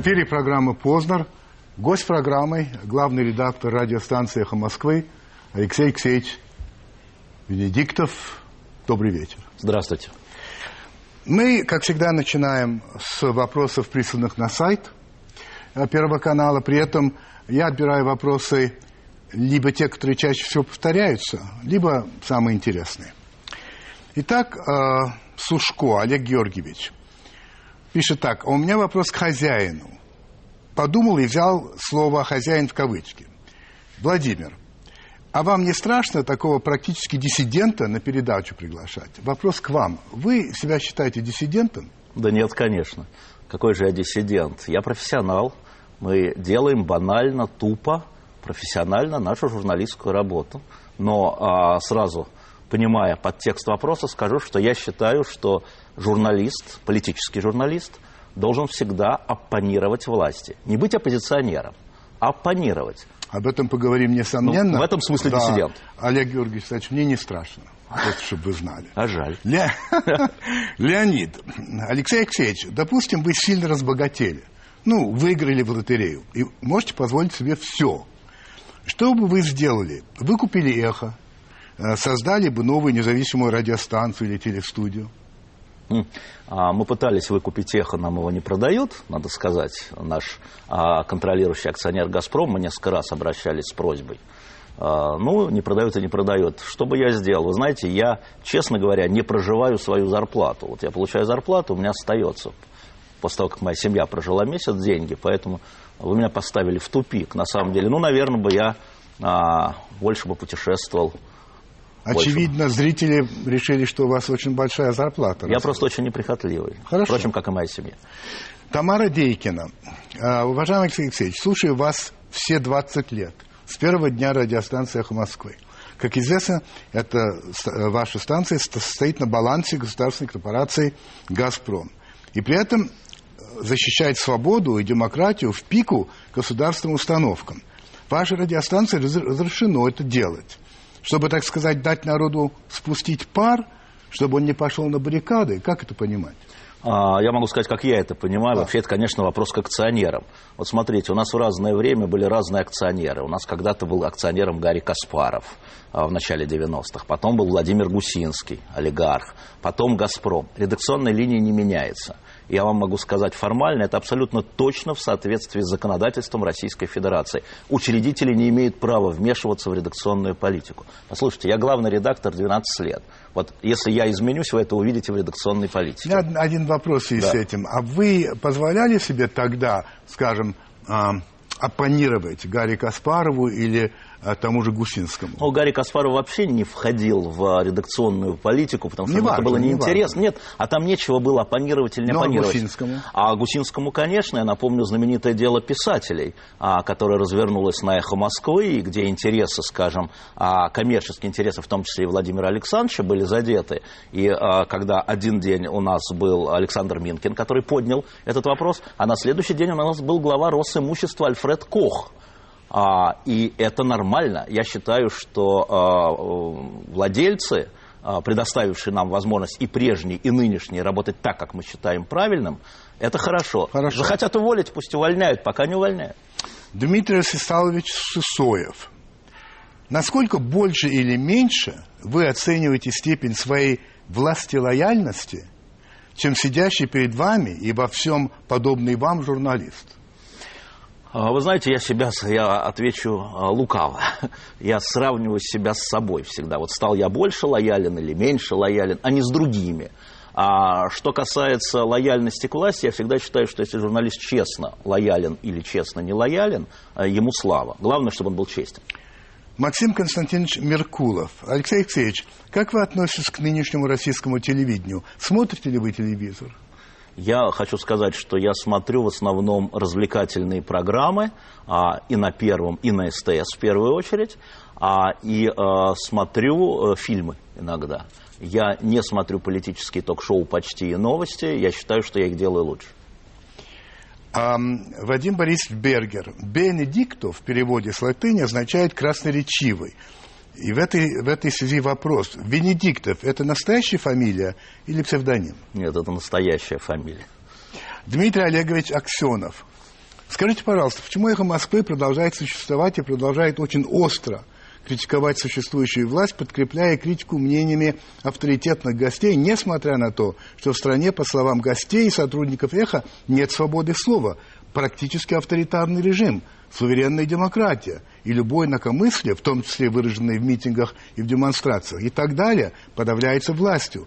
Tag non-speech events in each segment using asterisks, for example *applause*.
Эфире программы «Познер». Гость программы – главный редактор радиостанции «Эхо Москвы» Алексей Алексеевич Венедиктов. Добрый вечер. Здравствуйте. Мы, как всегда, начинаем с вопросов, присланных на сайт Первого канала. При этом я отбираю вопросы либо те, которые чаще всего повторяются, либо самые интересные. Итак, э, Сушко Олег Георгиевич пишет так. «А у меня вопрос к хозяину. Подумал и взял слово «хозяин» в кавычки. Владимир, а вам не страшно такого практически диссидента на передачу приглашать? Вопрос к вам. Вы себя считаете диссидентом? Да нет, конечно. Какой же я диссидент? Я профессионал. Мы делаем банально, тупо, профессионально нашу журналистскую работу. Но а, сразу, понимая подтекст вопроса, скажу, что я считаю, что журналист, политический журналист, должен всегда оппонировать власти. Не быть оппозиционером, а оппонировать. Об этом поговорим несомненно. Ну, в этом смысле да. диссидент. Олег Георгиевич, кстати, мне не страшно. Просто, чтобы вы знали. А жаль. Ле... *laughs* Леонид, Алексей Алексеевич, допустим, вы сильно разбогатели. Ну, выиграли в лотерею. И можете позволить себе все. Что бы вы сделали? Вы купили эхо, э, создали бы новую независимую радиостанцию или телестудию. А, мы пытались выкупить эхо, нам его не продают, надо сказать. Наш а, контролирующий акционер «Газпром», мы несколько раз обращались с просьбой. А, ну, не продают и не продают. Что бы я сделал? Вы знаете, я, честно говоря, не проживаю свою зарплату. Вот я получаю зарплату, у меня остается. После того, как моя семья прожила месяц, деньги. Поэтому вы меня поставили в тупик, на самом деле. Ну, наверное, бы я а, больше бы путешествовал, Очевидно, больше. зрители решили, что у вас очень большая зарплата. Я просто очень неприхотливый. Хорошо. Впрочем, как и моя семья. Тамара Дейкина. А, уважаемый Алексей Алексеевич, слушаю вас все 20 лет. С первого дня радиостанции «Эхо Москвы». Как известно, эта ваша станция стоит на балансе государственной корпорации «Газпром». И при этом э, защищает свободу и демократию в пику государственным установкам. Вашей радиостанции разрешено это делать чтобы, так сказать, дать народу спустить пар, чтобы он не пошел на баррикады? Как это понимать? А, я могу сказать, как я это понимаю. Да. Вообще, это, конечно, вопрос к акционерам. Вот смотрите, у нас в разное время были разные акционеры. У нас когда-то был акционером Гарри Каспаров а, в начале 90-х. Потом был Владимир Гусинский, олигарх. Потом «Газпром». Редакционная линия не меняется я вам могу сказать формально, это абсолютно точно в соответствии с законодательством Российской Федерации. Учредители не имеют права вмешиваться в редакционную политику. Послушайте, я главный редактор 12 лет. Вот если я изменюсь, вы это увидите в редакционной политике. У меня один вопрос есть да. с этим. А вы позволяли себе тогда, скажем, оппонировать Гарри Каспарову или а, тому же Гусинскому. Ну, Гарри Каспаров вообще не входил в редакционную политику, потому что не важно, это было неинтересно. Не Нет, а там нечего было оппонировать или не Но ну, оппонировать. А Гусинскому? А Гусинскому, конечно, я напомню знаменитое дело писателей, а, которое развернулось на «Эхо Москвы», где интересы, скажем, а, коммерческие интересы, в том числе и Владимира Александровича, были задеты. И когда один день у нас был Александр Минкин, который поднял этот вопрос, а на следующий день у нас был глава Росимущества Альфред Кох, а, и это нормально. Я считаю, что а, владельцы, а, предоставившие нам возможность и прежние, и нынешние работать так, как мы считаем правильным, это хорошо. хорошо. Захотят уволить, пусть увольняют, пока не увольняют. Дмитрий Ростиславович Сысоев. Насколько больше или меньше вы оцениваете степень своей властелояльности, чем сидящий перед вами и во всем подобный вам журналист? А, вы знаете, я себя, я отвечу а, лукаво. *laughs* Я сравниваю себя с собой всегда. Вот стал я больше лоялен или меньше лоялен, а не с другими. А что касается лояльности к власти, я всегда считаю, что если журналист честно лоялен или честно не лоялен, а, ему слава. Главное, чтобы он был честен. Максим Константинович Меркулов. Алексей Алексеевич, как вы относитесь к нынешнему российскому телевидению? Смотрите ли вы телевизор? Я хочу сказать, что я смотрю в основном развлекательные программы а, и на Первом, и на СТС в первую очередь, а, и а, смотрю а, фильмы иногда. Я не смотрю политические ток-шоу почти и новости, я считаю, что я их делаю лучше. А, Вадим Борисович Бергер. Бенедикто в переводе с латыни означает красноречивый. И в этой, в этой связи вопрос. Венедиктов – это настоящая фамилия или псевдоним? Нет, это настоящая фамилия. Дмитрий Олегович Аксенов. Скажите, пожалуйста, почему «Эхо Москвы» продолжает существовать и продолжает очень остро критиковать существующую власть, подкрепляя критику мнениями авторитетных гостей, несмотря на то, что в стране, по словам гостей и сотрудников «Эхо», нет свободы слова, практически авторитарный режим, суверенная демократия, и любое инакомыслие, в том числе выраженное в митингах и в демонстрациях и так далее, подавляется властью.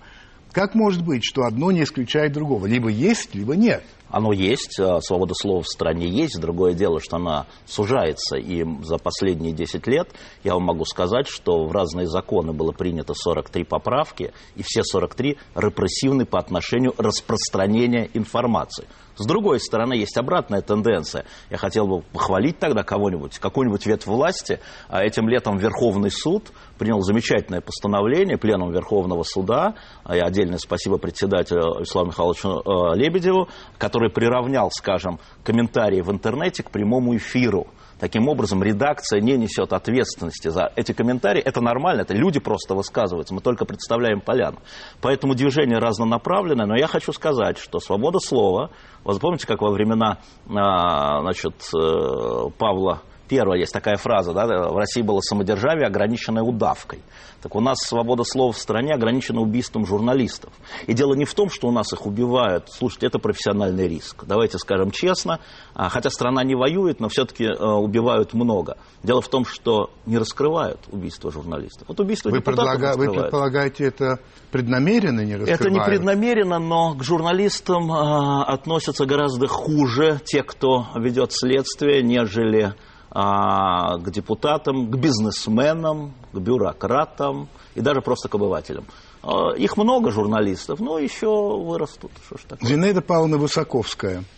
Как может быть, что одно не исключает другого? Либо есть, либо нет. Оно есть, а, свобода слова в стране есть. Другое дело, что она сужается. И за последние 10 лет я вам могу сказать, что в разные законы было принято 43 поправки, и все 43 репрессивны по отношению распространения информации. С другой стороны, есть обратная тенденция. Я хотел бы похвалить тогда кого-нибудь, какую-нибудь ветвь власти. А этим летом Верховный суд принял замечательное постановление Пленум Верховного суда, и отдельное спасибо председателю Исламу Михайловичу э, Лебедеву, который приравнял, скажем, комментарии в интернете к прямому эфиру. Таким образом, редакция не несет ответственности за эти комментарии. Это нормально, это люди просто высказываются, мы только представляем поляну. Поэтому движение разнонаправленное, но я хочу сказать, что свобода слова, вы помните, как во времена а, значит, э, Павла Первое, есть такая фраза, да, в России было самодержавие, ограниченное удавкой. Так у нас свобода слова в стране ограничена убийством журналистов. И дело не в том, что у нас их убивают. Слушайте, это профессиональный риск. Давайте скажем честно. А, хотя страна не воюет, но все-таки э, убивают много. Дело в том, что не раскрывают убийство журналистов. Вот убийство вы, предлага... вы предполагаете, это преднамеренно не раскрывают? Это не преднамеренно, но к журналистам э, относятся гораздо хуже те, кто ведет следствие, нежели а, к депутатам, к бизнесменам, к бюрократам и даже просто к обывателям. А, их много журналистов, но еще вырастут. Что ж такое? Зинаида Павловна Высоковская –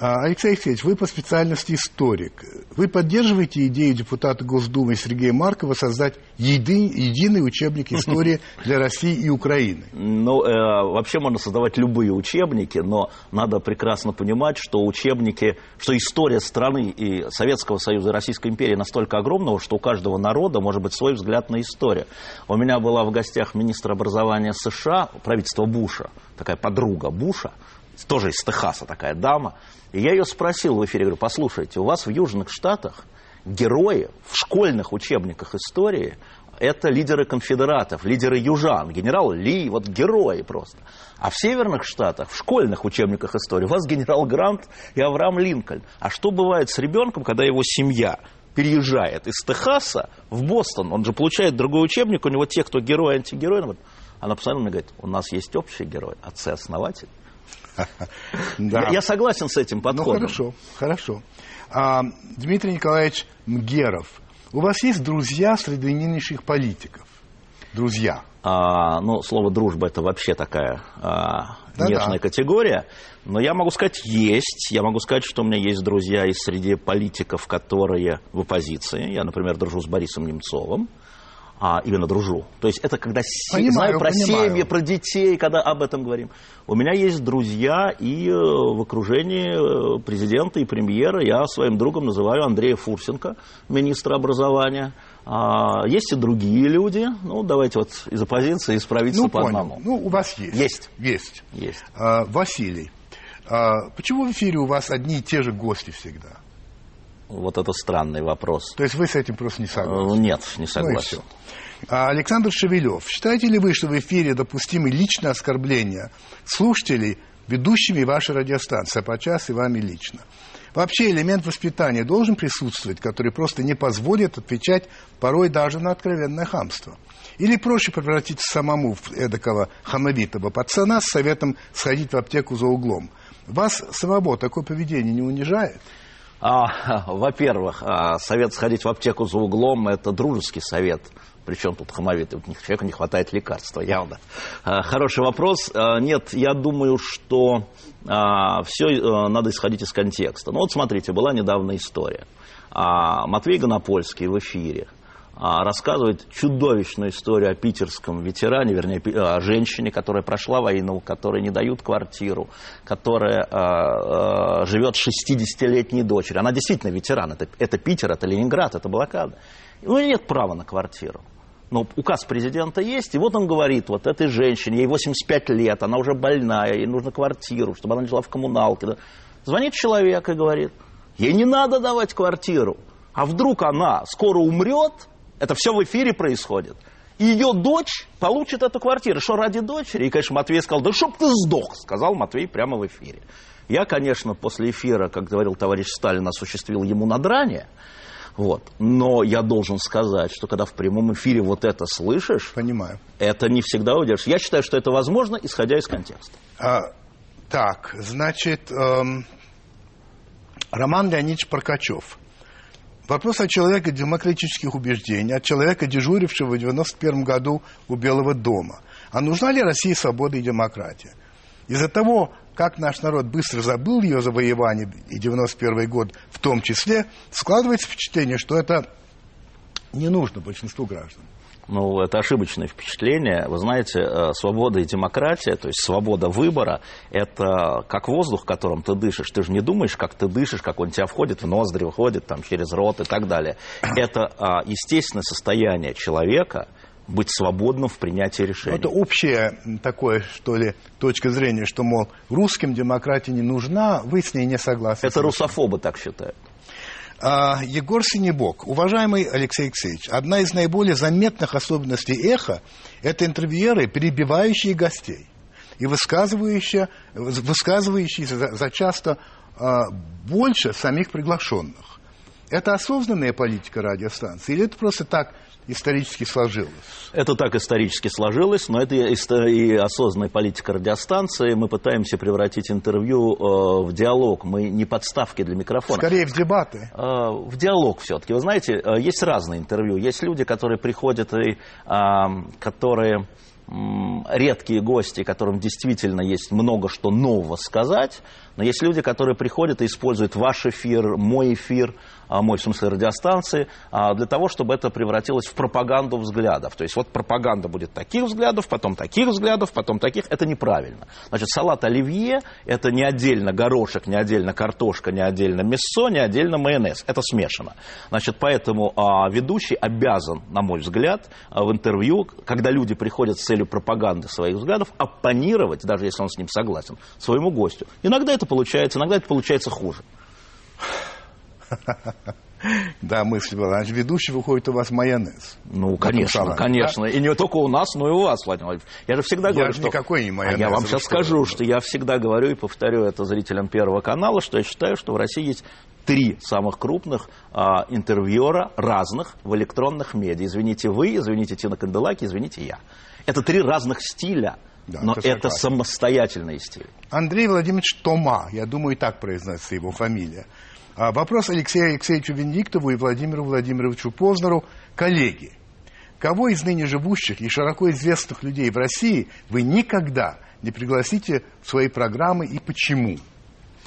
Алексей Алексеевич, вы по специальности историк. Вы поддерживаете идею депутата Госдумы Сергея Маркова создать еди, единый учебник истории *laughs* для России и Украины? Ну, э, вообще можно создавать любые учебники, но надо прекрасно понимать, что учебники, что история страны и Советского Союза и Российской империи настолько огромного, что у каждого народа может быть свой взгляд на историю. У меня была в гостях министр образования США, правительство Буша, такая подруга Буша, тоже из Техаса такая дама, и я ее спросил в эфире, говорю, послушайте, у вас в Южных Штатах герои в школьных учебниках истории это лидеры конфедератов, лидеры южан, генерал Ли, вот герои просто. А в северных штатах, в школьных учебниках истории, у вас генерал Грант и Авраам Линкольн. А что бывает с ребенком, когда его семья переезжает из Техаса в Бостон? Он же получает другой учебник, у него те, кто герой, антигерой. Она постоянно мне говорит, у нас есть общий герой, отцы-основатель. Да. Я согласен с этим подходом. Ну, хорошо, хорошо. А, Дмитрий Николаевич Мгеров, у вас есть друзья среди нынешних политиков? Друзья. А, ну, слово дружба это вообще такая а, да, нежная категория. Но я могу сказать, есть. Я могу сказать, что у меня есть друзья и среди политиков, которые в оппозиции. Я, например, дружу с Борисом Немцовым а, именно дружу. То есть это когда понимаю, знаю про понимаю. семьи, про детей, когда об этом говорим. У меня есть друзья и э, в окружении э, президента и премьера. Я своим другом называю Андрея Фурсенко, министра образования. А, есть и другие люди. Ну, давайте вот из оппозиции, из правительства ну, по понял. одному. Ну, у вас есть. Есть. Есть. есть. А, Василий, а, почему в эфире у вас одни и те же гости всегда? Вот это странный вопрос. То есть вы с этим просто не согласны? Нет, не согласен. Ну Александр Шевелев, считаете ли вы, что в эфире допустимы личные оскорбления слушателей ведущими вашей радиостанции, а подчас и вами лично? Вообще элемент воспитания должен присутствовать, который просто не позволит отвечать порой даже на откровенное хамство. Или проще превратиться самому в эдакого хамовитого пацана с советом сходить в аптеку за углом. Вас самого такое поведение не унижает? А, во-первых, а, совет сходить в аптеку за углом – это дружеский совет. Причем тут хамовитый, человеку не хватает лекарства, явно. А, хороший вопрос. Нет, я думаю, что все а, надо исходить из контекста. Ну вот смотрите, была недавно история. Матвей Гонопольский в эфире – рассказывает чудовищную историю о питерском ветеране, вернее, о женщине, которая прошла войну, которой не дают квартиру, которая э, э, живет с 60-летней дочерью. Она действительно ветеран. Это, это Питер, это Ленинград, это блокада. У нее нет права на квартиру. Но указ президента есть, и вот он говорит, вот этой женщине, ей 85 лет, она уже больная, ей нужна квартиру, чтобы она жила в коммуналке. Звонит человек и говорит – Ей не надо давать квартиру. А вдруг она скоро умрет, это все в эфире происходит, и ее дочь получит эту квартиру. Что ради дочери? И, конечно, Матвей сказал, да чтоб ты сдох, сказал Матвей прямо в эфире. Я, конечно, после эфира, как говорил товарищ Сталин, осуществил ему надрание, вот. Но я должен сказать, что когда в прямом эфире вот это слышишь, Понимаю. это не всегда удержишь. Я считаю, что это возможно, исходя из контекста. А, так, значит, эм, Роман Леонидович Прокачев. Вопрос о человеке демократических убеждений, от человека, дежурившего в 91 году у Белого дома. А нужна ли России свобода и демократия? Из-за того, как наш народ быстро забыл ее завоевание и 91 год в том числе, складывается впечатление, что это не нужно большинству граждан. Ну, это ошибочное впечатление. Вы знаете, э, свобода и демократия, то есть свобода выбора, это как воздух, которым ты дышишь. Ты же не думаешь, как ты дышишь, как он тебя входит в ноздри, выходит там через рот и так далее. Это а, естественное состояние человека, быть свободным в принятии решений. Это общее такое, что ли, точка зрения, что, мол, русским демократия не нужна, вы с ней не согласны. Это русофобы так считают. А, Егор Синебок. Уважаемый Алексей Алексеевич, одна из наиболее заметных особенностей эхо – это интервьюеры, перебивающие гостей и высказывающие, высказывающиеся за, за часто а, больше самих приглашенных. Это осознанная политика радиостанции или это просто так исторически сложилось? Это так исторически сложилось, но это и осознанная политика радиостанции. Мы пытаемся превратить интервью э, в диалог. Мы не подставки для микрофона. Скорее в дебаты. Э, в диалог все-таки. Вы знаете, э, есть разные интервью. Есть люди, которые приходят и которые редкие гости, которым действительно есть много что нового сказать, но есть люди, которые приходят и используют ваш эфир, мой эфир, а, мой в смысле радиостанции, а, для того, чтобы это превратилось в пропаганду взглядов. То есть вот пропаганда будет таких взглядов, потом таких взглядов, потом таких. Это неправильно. Значит, салат оливье – это не отдельно горошек, не отдельно картошка, не отдельно мясо, не отдельно майонез. Это смешано. Значит, поэтому а, ведущий обязан, на мой взгляд, в интервью, когда люди приходят с целью пропаганды своих взглядов, оппонировать, даже если он с ним согласен, своему гостю. Иногда это получается, иногда это получается хуже. Да, мысль была. Значит, ведущий выходит у вас майонез. Ну, конечно, салате, конечно. Да? И не только у нас, но и у вас, Владимир Владимирович. Я же всегда я говорю, же что... никакой не майонез. А я вам сейчас скажу, что я всегда говорю и повторю это зрителям Первого канала, что я считаю, что в России есть три самых крупных а, интервьюера разных в электронных медиа. Извините вы, извините Тина Канделаки, извините я. Это три разных стиля. Да, Но это, это самостоятельный стиль. Андрей Владимирович Тома, я думаю, и так произносится его фамилия. А вопрос Алексею Алексеевичу Венедиктову и Владимиру Владимировичу Познеру. Коллеги, кого из ныне живущих и широко известных людей в России вы никогда не пригласите в свои программы и почему?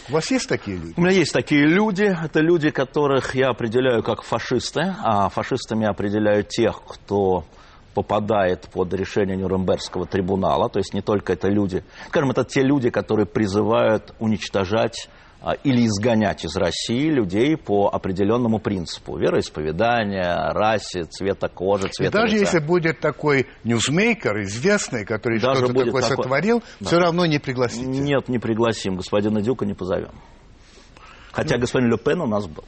У вас есть такие люди? У меня есть такие люди. Это люди, которых я определяю как фашисты. А фашистами определяю тех, кто попадает под решение Нюрнбергского трибунала. То есть не только это люди. Скажем, это те люди, которые призывают уничтожать а, или изгонять из России людей по определенному принципу вероисповедания, расе, цвета кожи, цвета И даже лица. если будет такой ньюсмейкер, известный, который что-то такое такой... сотворил, да. все равно не пригласите. Нет, не пригласим. Господина Дюка не позовем. Хотя ну... господин Ле Пен у нас был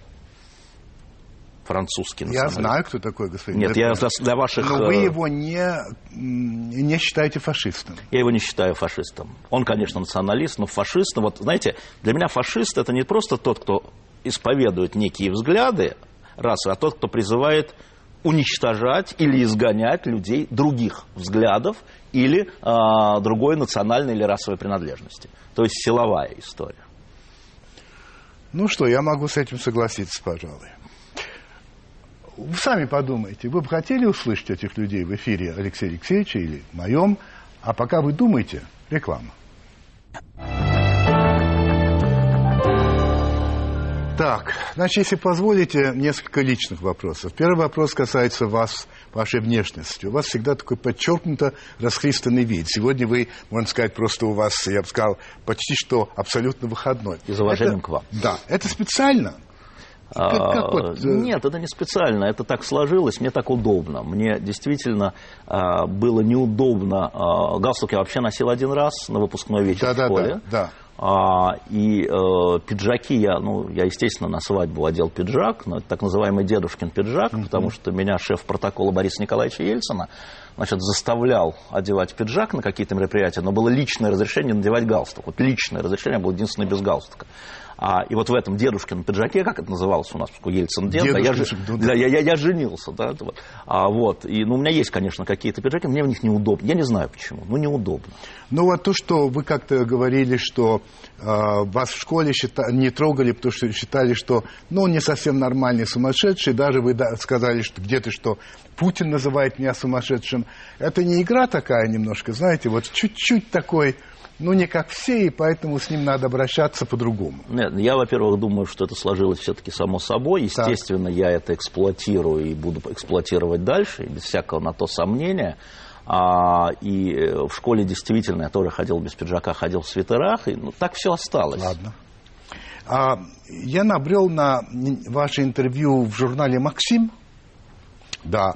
французский. Я знаю, кто такой господин Нет, я для, для ваших... Но вы э, его не, не считаете фашистом. Я его не считаю фашистом. Он, конечно, националист, но фашист... Вот, знаете, для меня фашист – это не просто тот, кто исповедует некие взгляды расы, а тот, кто призывает уничтожать или изгонять людей других взглядов или э, другой национальной или расовой принадлежности. То есть силовая история. Ну что, я могу с этим согласиться, пожалуй. Вы сами подумайте, вы бы хотели услышать этих людей в эфире Алексея Алексеевича или моем, а пока вы думаете, реклама. Так, значит, если позволите, несколько личных вопросов. Первый вопрос касается вас, вашей внешности. У вас всегда такой подчеркнуто расхристанный вид. Сегодня вы, можно сказать, просто у вас, я бы сказал, почти что абсолютно выходной. Из уважения к вам. Да. Это специально? Как, как вот... Э, Нет, это не специально, это так сложилось, мне так удобно. Мне действительно а, было неудобно. А, галстук я вообще носил один раз на выпускной вечер да, в школе. Да, да. А, и э, пиджаки я, ну, я, естественно, на свадьбу одел пиджак, но это так называемый дедушкин пиджак, mm-hmm. потому что меня шеф протокола Бориса Николаевича Ельцина значит, заставлял одевать пиджак на какие-то мероприятия, но было личное разрешение надевать галстук. Вот личное разрешение было единственное без галстука. А, и вот в этом дедушкином пиджаке, как это называлось у нас, у Ельцин дед, да, я, да, я, я, я женился, да, вот. А, вот, и, ну, у меня есть, конечно, какие-то пиджаки, мне в них неудобно, я не знаю почему, но неудобно. Ну, вот то, что вы как-то говорили, что э, вас в школе считали, не трогали, потому что считали, что, ну, не совсем нормальный, сумасшедший, даже вы да, сказали, что где-то, что Путин называет меня сумасшедшим, это не игра такая немножко, знаете, вот чуть-чуть такой ну, не как все, и поэтому с ним надо обращаться по-другому. Нет, я, во-первых, думаю, что это сложилось все-таки само собой. Естественно, так. я это эксплуатирую и буду эксплуатировать дальше, без всякого на то сомнения. А, и э, в школе действительно я тоже ходил без пиджака, ходил в свитерах, и ну, так все осталось. Ладно. А, я набрел на ваше интервью в журнале «Максим». Да.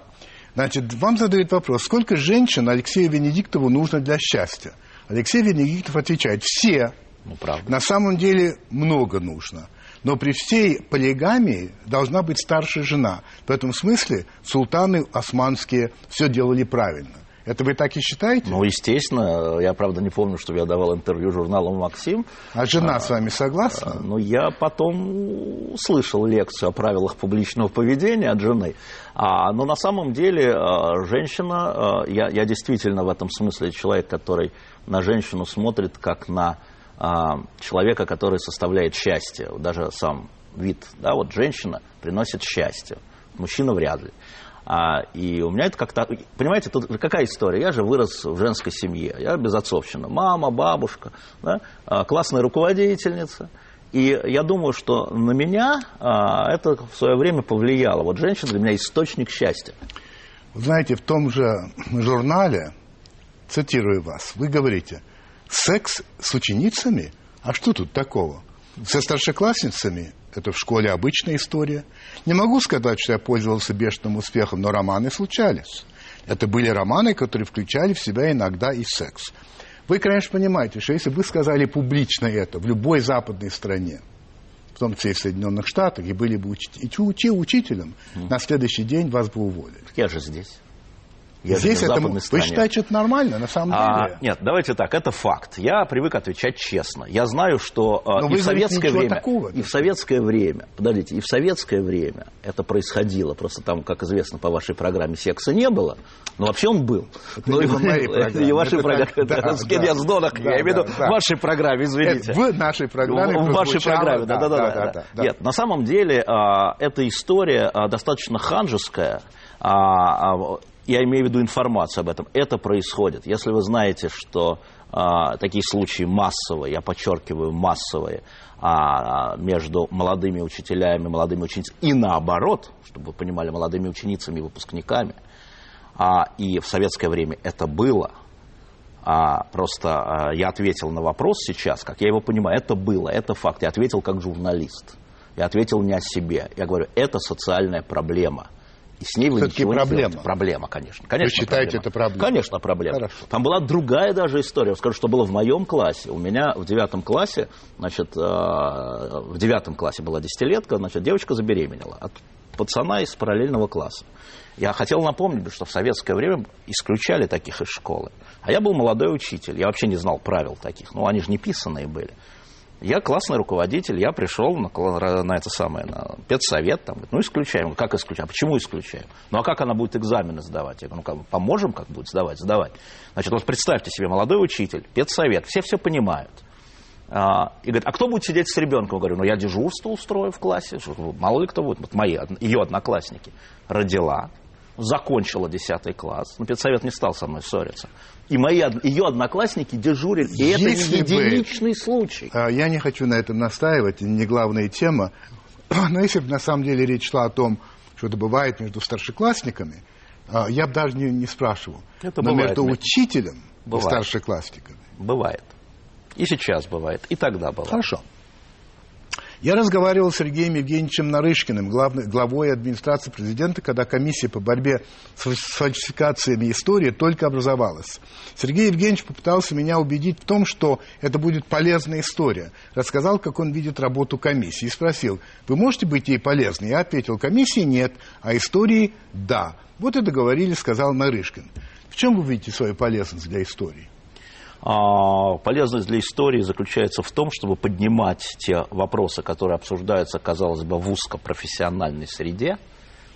Значит, вам задают вопрос, сколько женщин Алексею Венедиктову нужно для счастья? Алексей Венедиктов отвечает, все. Ну, правда. На самом деле много нужно. Но при всей полигамии должна быть старшая жена. В этом смысле султаны османские все делали правильно. Это вы так и считаете? Ну, естественно. Я, правда, не помню, что я давал интервью журналу «Максим». А жена а, с вами согласна? А, ну, я потом услышал лекцию о правилах публичного поведения от жены. А, но на самом деле а, женщина, а, я, я действительно в этом смысле человек, который на женщину смотрит как на а, человека, который составляет счастье. Даже сам вид, да, вот женщина приносит счастье, мужчина вряд ли. А, и у меня это как-то... Понимаете, тут какая история? Я же вырос в женской семье. Я безотцовщина. Мама, бабушка, да, а, классная руководительница. И я думаю, что на меня а, это в свое время повлияло. Вот женщина для меня источник счастья. Знаете, в том же журнале цитирую вас, вы говорите, секс с ученицами? А что тут такого? Со старшеклассницами это в школе обычная история. Не могу сказать, что я пользовался бешеным успехом, но романы случались. Это были романы, которые включали в себя иногда и секс. Вы, конечно, понимаете, что если бы сказали публично это в любой западной стране, в том числе и в Соединенных Штатах, и были бы учи- учи- учителем, mm. на следующий день вас бы уволили. Я же здесь. Я Здесь это, вы считаете, что это нормально, на самом а, деле? Нет, давайте так, это факт. Я привык отвечать честно. Я знаю, что а, Но и в советское время, такого, и в советское время, подождите, и в советское время это происходило. Просто там, как известно, по вашей программе секса не было. Но вообще он был. Это Но и, в моей программе. И вашей программе. Да, да, я с Донах, да, я имею в виду в вашей программе, извините. в нашей программе В вашей программе, да, да, да. Нет, на самом деле а, эта история а, достаточно ханжеская я имею в виду информацию об этом, это происходит. Если вы знаете, что а, такие случаи массовые, я подчеркиваю, массовые, а, между молодыми учителями, молодыми ученицами и наоборот, чтобы вы понимали, молодыми ученицами и выпускниками, а, и в советское время это было, а, просто а, я ответил на вопрос сейчас, как я его понимаю, это было, это факт, я ответил как журналист. Я ответил не о себе. Я говорю, это социальная проблема – и с ней вы ничего проблема. не Проблема, конечно. конечно вы считаете проблема. это проблема? Конечно, проблема. Хорошо. Там была другая даже история. Я скажу, что было в моем классе. У меня в девятом классе, значит, э, в девятом классе была десятилетка, значит, девочка забеременела от пацана из параллельного класса. Я хотел напомнить, что в советское время исключали таких из школы. А я был молодой учитель, я вообще не знал правил таких. Ну, они же не писанные были. Я классный руководитель, я пришел на, на это самое, на педсовет, там, ну, исключаем. Как исключаем? Почему исключаем? Ну, а как она будет экзамены сдавать? Я говорю, ну, как, поможем, как будет сдавать? Сдавать. Значит, вот представьте себе, молодой учитель, педсовет, все все понимают. А, и говорит, а кто будет сидеть с ребенком? Я говорю, ну, я дежурство устрою в классе. Мало ли кто будет. Вот мои, ее одноклассники. Родила, закончила 10 класс, но педсовет не стал со мной ссориться. И мои, ее одноклассники дежурили. И это не единичный бы, случай. А, я не хочу на этом настаивать, не главная тема. *clears throat* Но если бы на самом деле речь шла о том, что это бывает между старшеклассниками, а, я бы даже не, не спрашивал. Это Но бывает, между учителем бывает. и старшеклассниками. Бывает. И сейчас бывает, и тогда бывает. Хорошо. Я разговаривал с Сергеем Евгеньевичем Нарышкиным, главной, главой администрации президента, когда комиссия по борьбе с фальсификациями истории только образовалась. Сергей Евгеньевич попытался меня убедить в том, что это будет полезная история. Рассказал, как он видит работу комиссии. И спросил, вы можете быть ей полезны? Я ответил, комиссии нет, а истории да. Вот и договорились, сказал Нарышкин. В чем вы видите свою полезность для истории? А, полезность для истории заключается в том, чтобы поднимать те вопросы, которые обсуждаются, казалось бы, в узкопрофессиональной среде,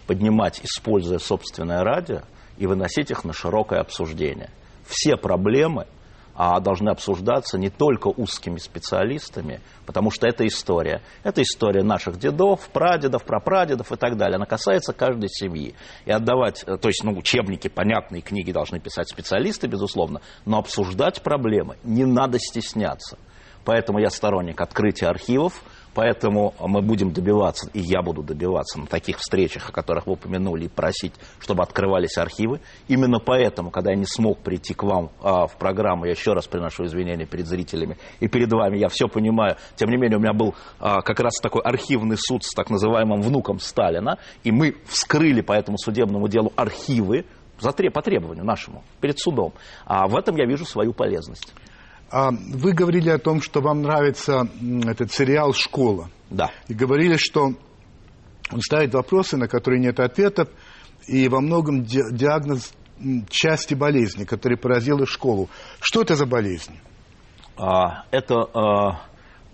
поднимать, используя собственное радио, и выносить их на широкое обсуждение. Все проблемы – а должны обсуждаться не только узкими специалистами, потому что это история. Это история наших дедов, прадедов, прапрадедов и так далее. Она касается каждой семьи. И отдавать, э, то есть, ну, учебники, понятные книги должны писать специалисты, безусловно, но обсуждать проблемы не надо стесняться. Поэтому я сторонник открытия архивов, Поэтому мы будем добиваться, и я буду добиваться на таких встречах, о которых вы упомянули, и просить, чтобы открывались архивы. Именно поэтому, когда я не смог прийти к вам а, в программу, я еще раз приношу извинения перед зрителями и перед вами, я все понимаю. Тем не менее, у меня был а, как раз такой архивный суд с так называемым внуком Сталина, и мы вскрыли по этому судебному делу архивы, по требованию нашему, перед судом. А в этом я вижу свою полезность. А вы говорили о том, что вам нравится этот сериал «Школа». Да. И говорили, что он ставит вопросы, на которые нет ответов, и во многом диагноз части болезни, которая поразила школу. Что это за болезнь? А, это а,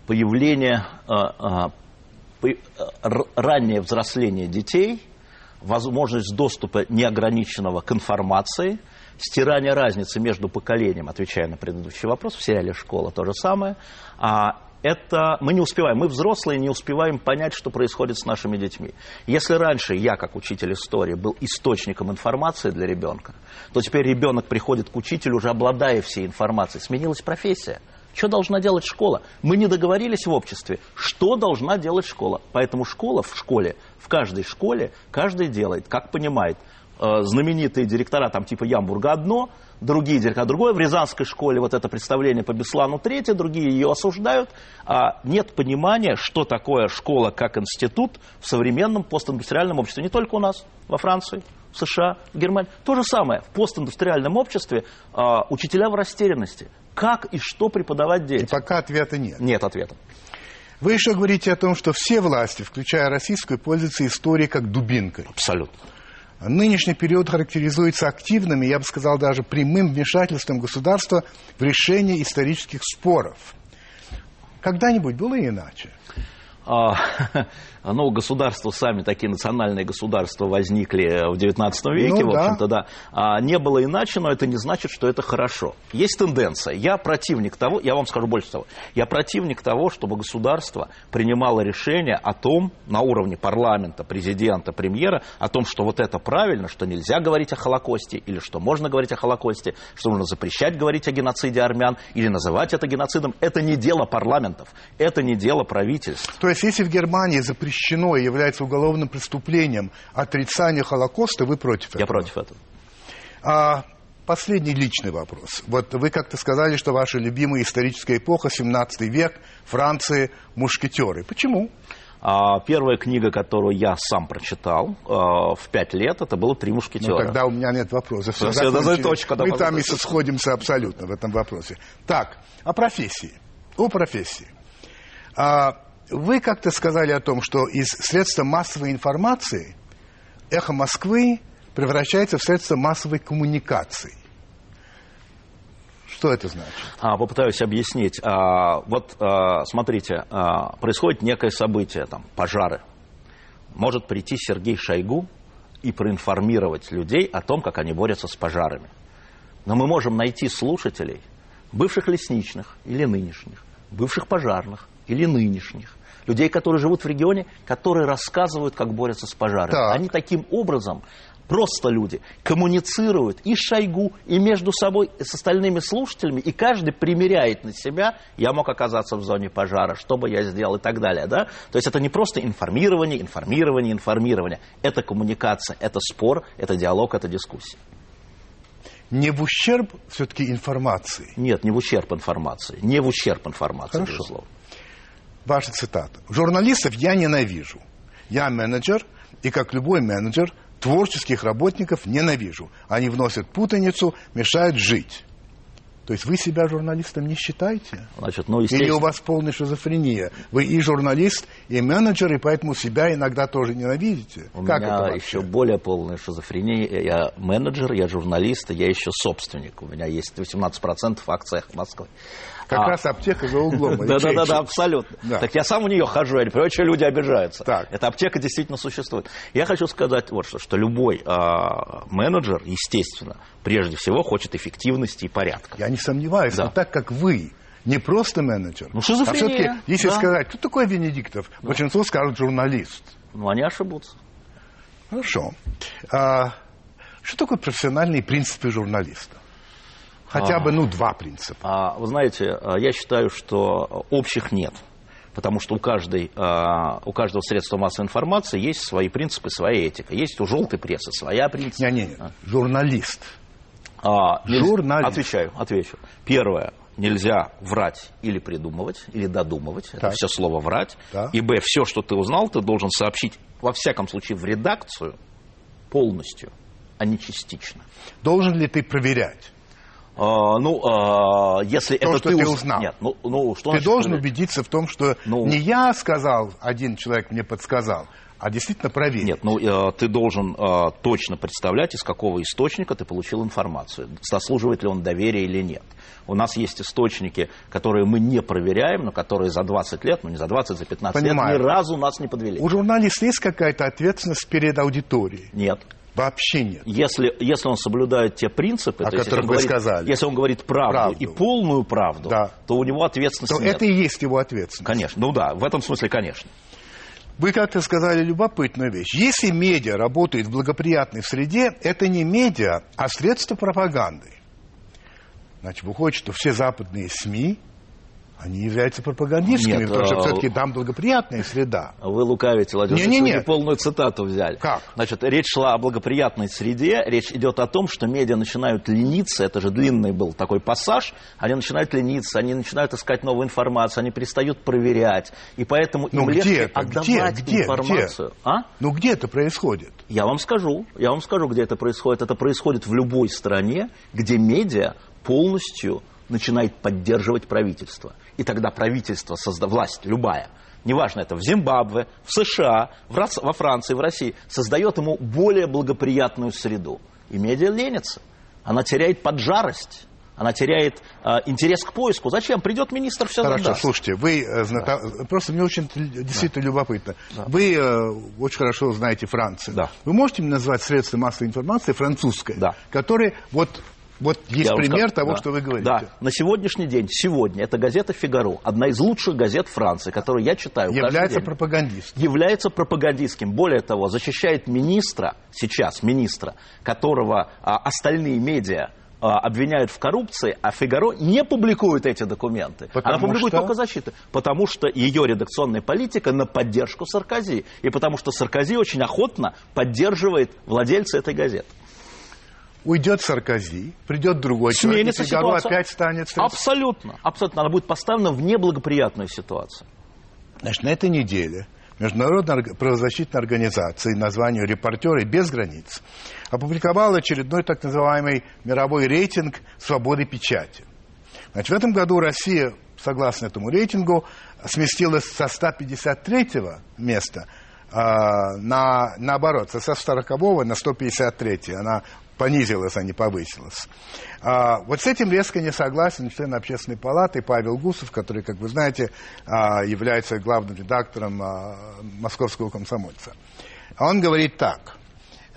появление, раннее взросление детей, возможность доступа неограниченного к информации – стирание разницы между поколением, отвечая на предыдущий вопрос, в сериале «Школа» то же самое, а это мы не успеваем, мы взрослые не успеваем понять, что происходит с нашими детьми. Если раньше я, как учитель истории, был источником информации для ребенка, то теперь ребенок приходит к учителю, уже обладая всей информацией. Сменилась профессия. Что должна делать школа? Мы не договорились в обществе, что должна делать школа. Поэтому школа в школе, в каждой школе, каждый делает, как понимает. Э, знаменитые директора, там типа Ямбурга одно, другие директора другое. В Рязанской школе вот это представление по Беслану третье, другие ее осуждают. А нет понимания, что такое школа как институт в современном постиндустриальном обществе. Не только у нас, во Франции, в США, в Германии. То же самое. В постиндустриальном обществе а, учителя в растерянности. Как и что преподавать детям? И пока ответа нет. Нет ответа. Вы еще говорите о том, что все власти, включая российскую, пользуются историей как дубинкой. Абсолютно. Нынешний период характеризуется активным, я бы сказал, даже прямым вмешательством государства в решение исторических споров. Когда-нибудь было иначе? *laughs* А, ну, государства сами, такие национальные государства возникли в XIX веке, ну, в общем-то, да. да. А, не было иначе, но это не значит, что это хорошо. Есть тенденция. Я противник того, я вам скажу больше того, я противник того, чтобы государство принимало решение о том, на уровне парламента, президента, премьера, о том, что вот это правильно, что нельзя говорить о Холокосте, или что можно говорить о Холокосте, что нужно запрещать говорить о геноциде армян, или называть это геноцидом. Это не дело парламентов, это не дело правительств. То есть, если в Германии запрещено и является уголовным преступлением отрицание Холокоста, вы против этого? Я против этого. А, последний личный вопрос. Вот вы как-то сказали, что ваша любимая историческая эпоха, 17 век, Франции, мушкетеры. Почему? А, первая книга, которую я сам прочитал а, в пять лет, это было «Три мушкетера». Ну, тогда у меня нет вопросов. Все, Все, это точка, Мы там и сходимся абсолютно в этом вопросе. Так, о профессии. О профессии. А, вы как-то сказали о том, что из средства массовой информации эхо Москвы превращается в средство массовой коммуникации. Что это значит? А, попытаюсь объяснить. А, вот а, смотрите, а, происходит некое событие, там, пожары. Может прийти Сергей Шойгу и проинформировать людей о том, как они борются с пожарами. Но мы можем найти слушателей, бывших лесничных или нынешних, бывших пожарных или нынешних, людей, которые живут в регионе, которые рассказывают, как борются с пожарами. Так. Они таким образом просто люди, коммуницируют и Шойгу, и между собой, и с остальными слушателями, и каждый примеряет на себя, я мог оказаться в зоне пожара, что бы я сделал и так далее. Да? То есть это не просто информирование, информирование, информирование. Это коммуникация, это спор, это диалог, это дискуссия. Не в ущерб все-таки информации? Нет, не в ущерб информации. Не в ущерб информации, Хорошо. безусловно. Ваша цитата. Журналистов я ненавижу. Я менеджер, и как любой менеджер, творческих работников ненавижу. Они вносят путаницу, мешают жить. То есть вы себя журналистом не считаете? Значит, ну, Или у вас полная шизофрения? Вы и журналист, и менеджер, и поэтому себя иногда тоже ненавидите? У как меня это вообще? еще более полная шизофрения. Я менеджер, я журналист, я еще собственник. У меня есть 18% в акциях Москвы. Как А. раз аптека за углом. или Да-да-да, абсолютно. Да. Так я сам у нее хожу, я не понимаю, что люди обижаются. Так. Эта аптека действительно существует. Я хочу сказать вот что, что любой а, менеджер, естественно, прежде всего хочет эффективности и порядка. Я не сомневаюсь, Да. но так как вы не просто менеджер, Ну, а все-таки, если да. сказать, кто такой Венедиктов, большинство скажут журналист. Ну, они ошибутся. Хорошо. А, что такое профессиональные принципы журналиста? Хотя А. бы, ну, два принципа. А, Вы знаете, а, я считаю, что общих нет. Потому что у, каждой, а, у каждого средства массовой информации есть свои принципы, своя этика. Есть у желтой прессы своя принцип. Не-не-не, журналист. А, нельзя- Журналист. Отвечаю, отвечу. Первое. Нельзя врать или придумывать, или додумывать. Это Так. все слово врать. Да. И Б. Все, что ты узнал, ты должен сообщить, во всяком случае, в редакцию полностью, а не частично. Должен ли ты проверять? А, ну, а, если То, это что ты уз- узнал. Нет, ну, ну, что Ты значит должен проверять? убедиться в том, что Ну. не я сказал, один человек мне подсказал, а действительно проверить. Нет, ну э, ты должен э, точно представлять, из какого источника ты получил информацию, заслуживает ли он доверия или нет. У нас есть источники, которые мы не проверяем, но которые за 20 лет, ну не за 20, за 15 Понимаю. лет ни разу нас не подвели. У журналиста есть какая-то ответственность перед аудиторией? Нет. Вообще нет. Если, если он соблюдает те принципы, О то которых вы говорит- сказали. если он говорит правду, Правду. и полную правду, Да. то у него ответственности То нет. это и есть его ответственность. Конечно, ну да, в этом смысле, конечно. Вы как-то сказали любопытную вещь. Если медиа работает в благоприятной среде, это не медиа, а средство пропаганды. Значит, выходит, что все западные СМИ, они являются пропагандистскими, Нет, потому что а, все-таки там благоприятная среда. Вы лукавите, Владимир. Не-не-не. Вы полную цитату взяли. Как? Значит, речь шла о благоприятной среде. Речь идет о том, что медиа начинают лениться. Это же длинный был такой пассаж. Они начинают лениться, они начинают искать новую информацию, они перестают проверять. И поэтому Ну им где легче это? отдавать Где? Где? информацию. А? Ну где это происходит? Я вам скажу, я вам скажу, где это происходит. Это происходит в любой стране, где медиа полностью начинает поддерживать правительство. И тогда правительство, созда... власть любая, неважно это в Зимбабве, в США, в во Франции, в России, создает ему более благоприятную среду. И медиа ленится. Она теряет поджарость. Она теряет а, интерес к поиску. Зачем? Придет министр, все Хорошо, задаст. слушайте, вы э, зната- просто мне очень действительно любопытно. Вы э, очень хорошо знаете Францию. Да. Вы можете назвать средства массовой информации французское, Да. которые вот вот есть Я пример скажу, того, да. что вы говорите. Да, на сегодняшний день, сегодня, это газета «Фигаро», одна из лучших газет Франции, которую я читаю Является пропагандистом. является пропагандистским. Более того, защищает министра, сейчас министра, которого а, остальные медиа а, обвиняют в коррупции, а Фигаро не публикует эти документы. Потому Она публикует что? только защиты. Потому что ее редакционная политика на поддержку Саркози. И потому что Саркози очень охотно поддерживает владельца этой газеты. Уйдет Саркози, придет другой человек, Сменится и Фигаро ситуация. опять станет... Абсолютно. Абсолютно. Она будет поставлена в неблагоприятную ситуацию. Значит, на этой неделе Международная правозащитная организация названию «Репортеры без границ» опубликовала очередной так называемый мировой рейтинг свободы печати. Значит, в этом году Россия, согласно этому рейтингу, сместилась со 153 места а, на, наоборот, со 140 на 153. Она понизилась, а не повысилась. А, вот с этим резко не согласен член общественной палаты Павел Гусов, который, как вы знаете, а, является главным редактором а, московского комсомольца. Он говорит так.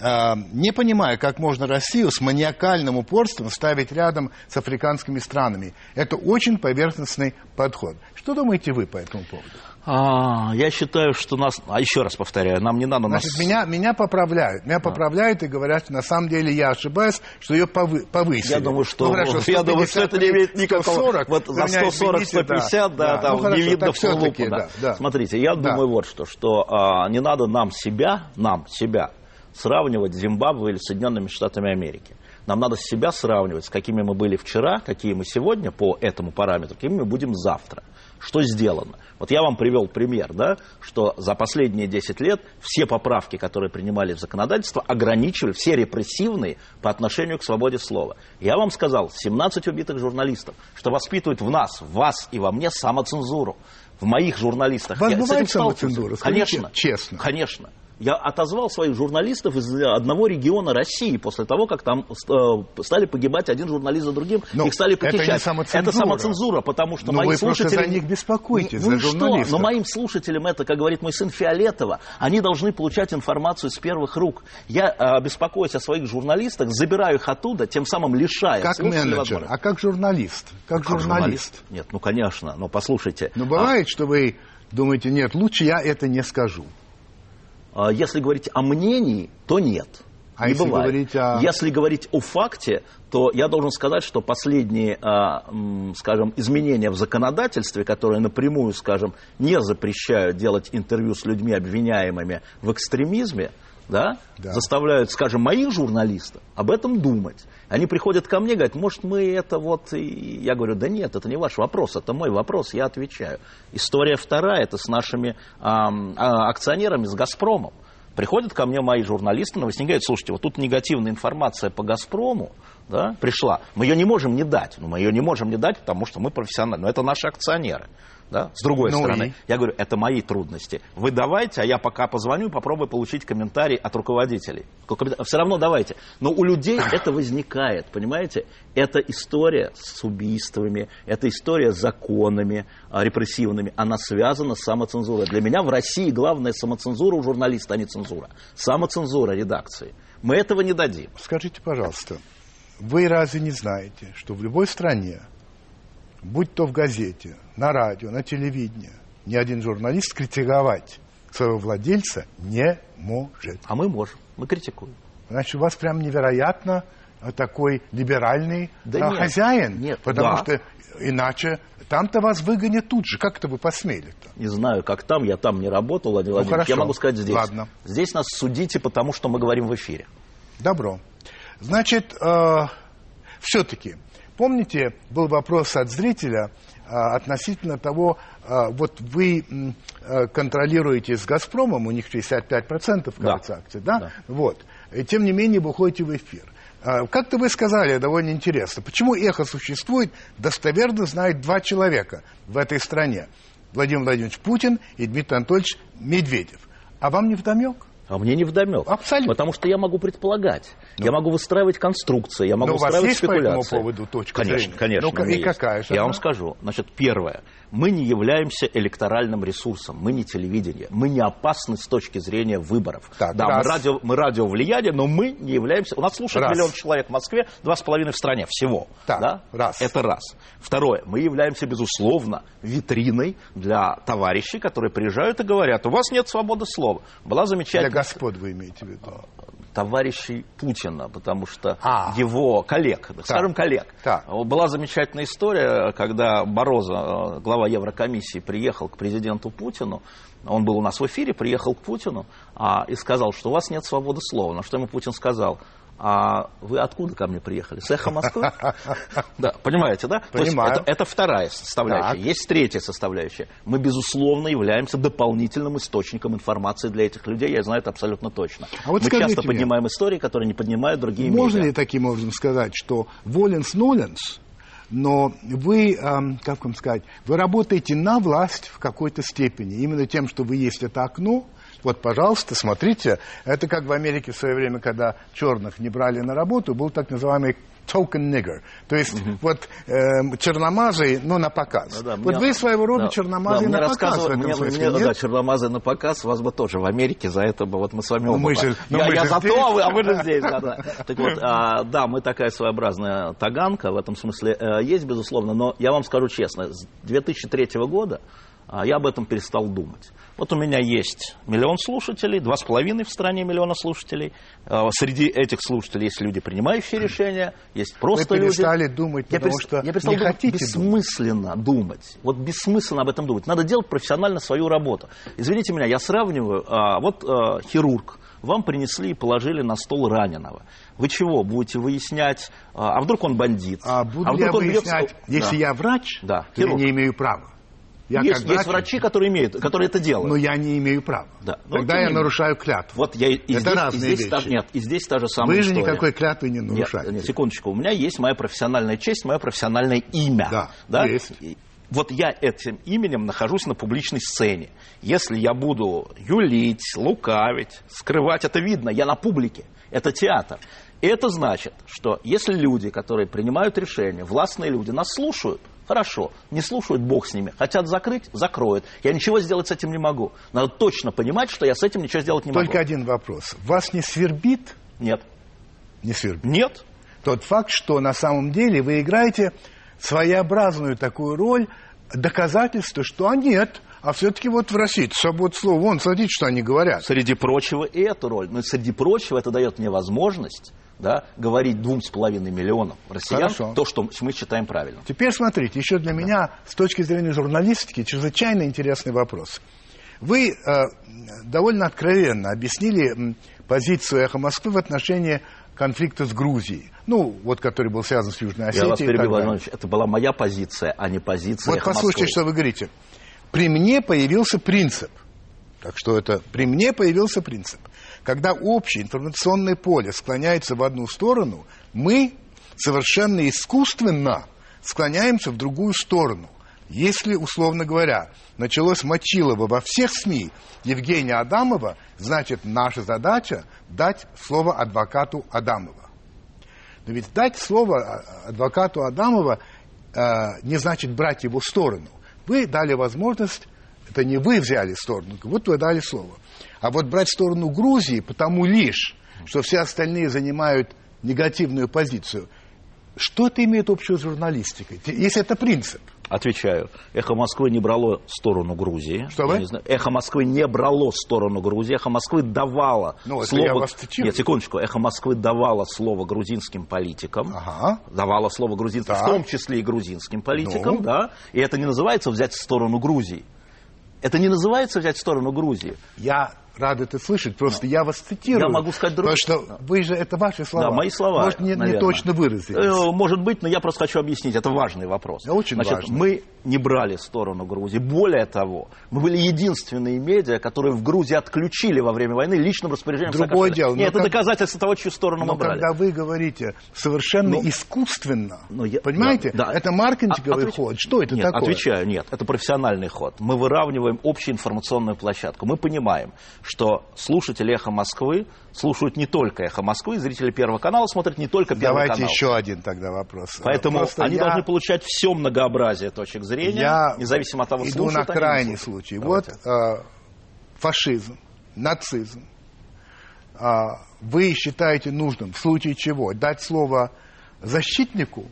А, Не понимаю, как можно Россию с маниакальным упорством ставить рядом с африканскими странами. Это очень поверхностный подход. Что думаете вы по этому поводу? А, я считаю, что нас... А еще раз повторяю, нам не надо... Значит, нас... меня, меня поправляют. Меня поправляют и говорят, что на самом деле я ошибаюсь, что ее повы- повысили. Я думаю, что, Ну, хорошо, я думаю, что это не имеет 153, никакого... 140, вот за меня 140, извините, 150, да, там Ну, хорошо, не видно в лупу, да. да, да. Смотрите, я Да. думаю вот что, что а, не надо нам себя, нам, себя, сравнивать с Зимбабве или Соединенными Штатами Америки. Нам надо себя сравнивать, с какими мы были вчера, какие мы сегодня по этому параметру, какими мы будем завтра. Что сделано? Вот я вам привел пример, да, что за последние 10 лет все поправки, которые принимали в законодательство, ограничивали, все репрессивные по отношению к свободе слова. Я вам сказал, 17 убитых журналистов, что воспитывает в нас, в вас и во мне самоцензуру. В моих журналистах. Вас Я бывает самоцензура? Конечно. честно. Конечно. Я отозвал своих журналистов из одного региона России после того, как там э, стали погибать один журналист за другим, Но их стали это не похищать. самоцензура. Это самоцензура, потому что Но мои вы слушатели... за них беспокойтесь, ну за что, но моим слушателям это, как говорит мой сын Фиолетова, они должны получать информацию с первых рук. Я э, беспокоюсь о своих журналистах, забираю их оттуда, тем самым лишая Как менеджер, а как журналист? Как, Как журналист? Нет, ну конечно, но послушайте. Но бывает, что вы думаете, нет, лучше я это не скажу. А, Если говорить о мнении, то нет. А Не если бывает. говорить о- Если говорить о факте, то я должен сказать, что последние, а, скажем, изменения в законодательстве, которые напрямую, скажем, не запрещают делать интервью с людьми, обвиняемыми в экстремизме, да, Да. заставляют, скажем, моих журналистов об этом думать. Они приходят ко мне и говорят, может, мы это вот... И я говорю, да нет, это не ваш вопрос, это мой вопрос, я отвечаю. История вторая, это с нашими ам, а, акционерами, с «Газпромом». Приходят ко мне мои журналисты, новостники, говорят, слушайте, вот тут негативная информация по «Газпрому», да, пришла. Мы ее не можем не дать. Но мы ее не можем не дать, потому что мы профессиональны. Но это наши акционеры. Да? С другой Ну стороны, и? я говорю, это мои трудности. Вы давайте, а я пока позвоню и попробую получить комментарий от руководителей. Все равно давайте. Но у людей это возникает, понимаете? Это история с убийствами, это история с законами а, репрессивными. Она связана с самоцензурой. Для меня в России главная самоцензура у журналиста, а не цензура. Самоцензура редакции. Мы этого не дадим. Скажите, пожалуйста, вы разве не знаете, что в любой стране, будь то в газете, на радио, на телевидении, ни один журналист критиковать своего владельца не может. А мы можем, мы критикуем. Значит, у вас прям невероятно такой либеральный Да а, нет, хозяин. нет, потому да. что иначе там-то вас выгонят тут же. Как это вы посмели-то? Не знаю, как там, я там не работал, Владимир Владимирович. Ну, хорошо. Я могу сказать здесь. Ладно. Здесь нас судите, потому что мы говорим в эфире. Добро. Значит, все-таки, помните, был вопрос от зрителя э, относительно того, э, вот вы э, контролируете с «Газпромом», у них 65% кажется, Да. акций, да? Да. Вот. И тем не менее вы ходите в эфир. Как-то вы сказали, довольно интересно, почему эхо существует, достоверно знает два человека в этой стране. Владимир Владимирович Путин и Дмитрий Анатольевич Медведев. А вам не вдомек? А мне не вдомек. Абсолютно. Потому что я могу предполагать. Я могу выстраивать конструкции, я могу Но у вас выстраивать есть по этому спекуляции. поводу точка конечно, зрения? Конечно, Ну-ка, у меня и есть. какая же Я она? вам скажу. Значит, первое. Мы не являемся электоральным ресурсом, мы не телевидение, мы не опасны с точки зрения выборов. Так, да, мы раз. радио, мы радио влияние, но мы не являемся... У нас слушает Раз. миллион человек в Москве, два с половиной в стране всего. Так, да? раз. Это раз. Второе. Мы являемся, безусловно, витриной для товарищей, которые приезжают и говорят, у вас нет свободы слова. Была замечательная господ вы имеете в виду? товарищей Путина, потому что А. его коллег, скажем, коллег. Так. Была замечательная история, когда Бороза, э, глава Еврокомиссии, приехал к президенту Путину, он был у нас в эфире, приехал к Путину а, и сказал, что у вас нет свободы слова. На что ему Путин сказал, а вы откуда ко мне приехали? С эхо Москвы? *laughs* Да, понимаете, да? Понимаю. это, это вторая составляющая. Так. Есть третья составляющая. Мы, безусловно, являемся дополнительным источником информации для этих людей. Я знаю это абсолютно точно. А вот Мы часто мне, поднимаем истории, которые не поднимают другие Можно медиа. ли таким образом сказать, что воленс-ноленс, но вы, эм, как вам сказать, вы работаете на власть в какой-то степени, именно тем, что вы есть это окно, вот, пожалуйста, смотрите, это как в Америке в свое время, когда черных не брали на работу, был так называемый token nigger. То есть вот эм, черномазый, но на показ. Ну да, вот мне- вы своего рода да, черномазый да, на показ в этом мне- смысле, мне, да, черномазый на показ, вас бы тоже в Америке за это бы, вот мы с вами Ну, оба. мы же- ну, я мы я же за здесь. то, а вы, а вы же здесь. Да, да. Так вот, а, да, мы такая своеобразная таганка, в этом смысле э, есть, безусловно, но я вам скажу честно, с 2003 года я об этом перестал думать. Вот у меня есть миллион слушателей, два с половиной в стране миллиона слушателей. А, Среди этих слушателей есть люди, принимающие *clears throat* решения, есть просто люди. перестали думать, Я потому перес- что я перестал не думать, хотите думать. бессмысленно думать. Вот бессмысленно об этом думать. Надо делать профессионально свою работу. Извините меня, я сравниваю, а, вот а, хирург вам принесли и положили на стол раненого. Вы чего, будете выяснять, а, а вдруг он бандит? А буду а ли я вдруг он бьет- выяснять, если Да. я врач, Да, то я хирург. не имею права. Я есть, как есть врач, врачи, которые, имеют, которые это делают. но я не имею права. Да. Ну, Тогда тем я не менее. нарушаю клятву. Вот я и Это здесь, и разные здесь та- вещи. нет, и здесь та же самая Вы же история. никакой клятвы не нарушаете. нет, секундочку. У меня есть моя профессиональная честь, мое профессиональное имя. Да, есть. И Вот я этим именем нахожусь на публичной сцене. Если я буду юлить, лукавить, скрывать, это видно, я на публике. Это театр. И это значит, что если люди, которые принимают решения, властные люди, нас слушают, хорошо, не слушают, бог с ними. Хотят закрыть, закроют. Я ничего сделать с этим не могу. Надо точно понимать, что я с этим ничего сделать не Только могу. один вопрос. Вас не свербит, Нет. не свербит, Нет. тот факт, что на самом деле вы играете своеобразную такую роль доказательства, что а нет, а все-таки вот в России свобода слова, вон, смотрите, что они говорят. Среди прочего и эту роль. Но среди прочего это дает мне возможность да, говорить двум с половиной миллионам россиян Хорошо. то, что мы считаем правильным. Теперь смотрите, еще для меня с точки зрения журналистики чрезвычайно интересный вопрос. Вы э, довольно откровенно объяснили позицию «Эхо Москвы» в отношении конфликта с Грузией. Ну, вот который был связан с Южной Осетией. Я вас Владимирович, это была моя позиция, а не позиция Вот «Эхо послушайте, Москвы». что вы говорите. При мне появился принцип. Так что это при мне появился принцип. Когда общее информационное поле склоняется в одну сторону, мы совершенно искусственно склоняемся в другую сторону. Если, условно говоря, началось Мочилово во всех СМИ Евгения Адамова, значит, наша задача дать слово адвокату Адамова. Но ведь дать слово а, адвокату Адамова э, не значит брать его сторону. Вы дали возможность, это не вы взяли сторону, вот вы дали слово. А вот брать сторону Грузии, потому лишь, что все остальные занимают негативную позицию, что это имеет общего с журналистикой? Если это принцип. Отвечаю. Эхо Москвы не брало сторону Грузии. Что вы? знаю. Эхо Москвы не брало сторону Грузии. Эхо Москвы давало Ну, слово... Нет, секундочку. Эхо Москвы давало слово грузинским политикам. Ага. Давало слово грузинским, Так. в том числе и грузинским политикам, Ну. да. И это не называется взять сторону Грузии. Это не называется взять сторону Грузии. Я рад это слышать, просто я вас цитирую. Я могу сказать друг- Потому что вы же, это ваши слова. Да, мои слова. Может, не, не точно выразились. Э, Может быть, но я просто хочу объяснить. Это важный вопрос. Да, очень Значит, важный. мы не брали сторону Грузии. Более того, мы были единственные медиа, которые в Грузии отключили во время войны личным распоряжением Другое Саакашвили. дело, Нет, но это как- доказательство того, чью сторону Но мы брали. когда вы говорите совершенно Ну, искусственно, Ну, я- понимаете, да, да. это маркетинговый А- отвеч- ход. Что это Нет, такое? отвечаю, нет, это профессиональный ход. Мы выравниваем общую информационную площадку. Мы понимаем, что слушатели «Эхо Москвы» слушают не только «Эхо Москвы», зрители Первого канала смотрят не только Первый Давайте канал. еще один тогда вопрос. Поэтому Просто они я должны получать все многообразие точек зрения, Я независимо от того, иду слушают на крайний случай. Давайте. Вот э, фашизм, нацизм. А, вы считаете нужным в случае чего дать слово защитнику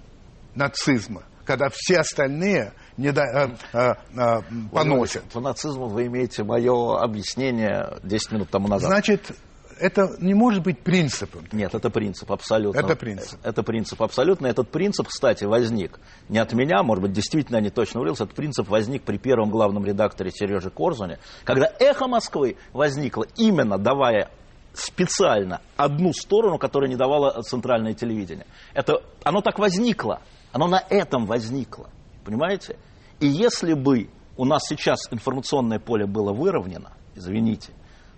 нацизма, когда все остальные не да- э, э, э, поносят. По нацизму вы имеете мое объяснение 10 минут тому назад. Значит, это не может быть принципом. Нет, это принцип абсолютно. Это принцип. Это принцип абсолютно. Этот принцип, кстати, возник не от меня, может быть, действительно я не точно выразился. Этот принцип возник при первом главном редакторе Сереже Корзуне, когда «Эхо Москвы» возникло именно давая специально одну сторону, которая не давала центральное телевидение. Это, оно так возникло. Оно на этом возникло. Понимаете? И если бы у нас сейчас информационное поле было выровнено, извините,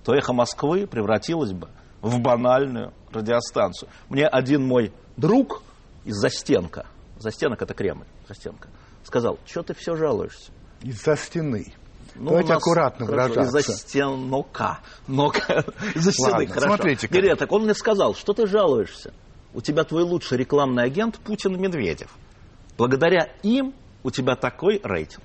то «Эхо Москвы» превратилось бы в банальную радиостанцию. Мне один мой друг из Застенка, Застенок это Кремль, Застенка, сказал, что ты все жалуешься? Из-за стены. Ну, Давайте аккуратно выражаться. Из-за стенока. Нока. *laughs* Из-за стены, Ладно, хорошо. смотрите как. Нет, нет, так он мне сказал, что ты жалуешься? У тебя твой лучший рекламный агент Путин и Медведев. Благодаря им у тебя такой рейтинг.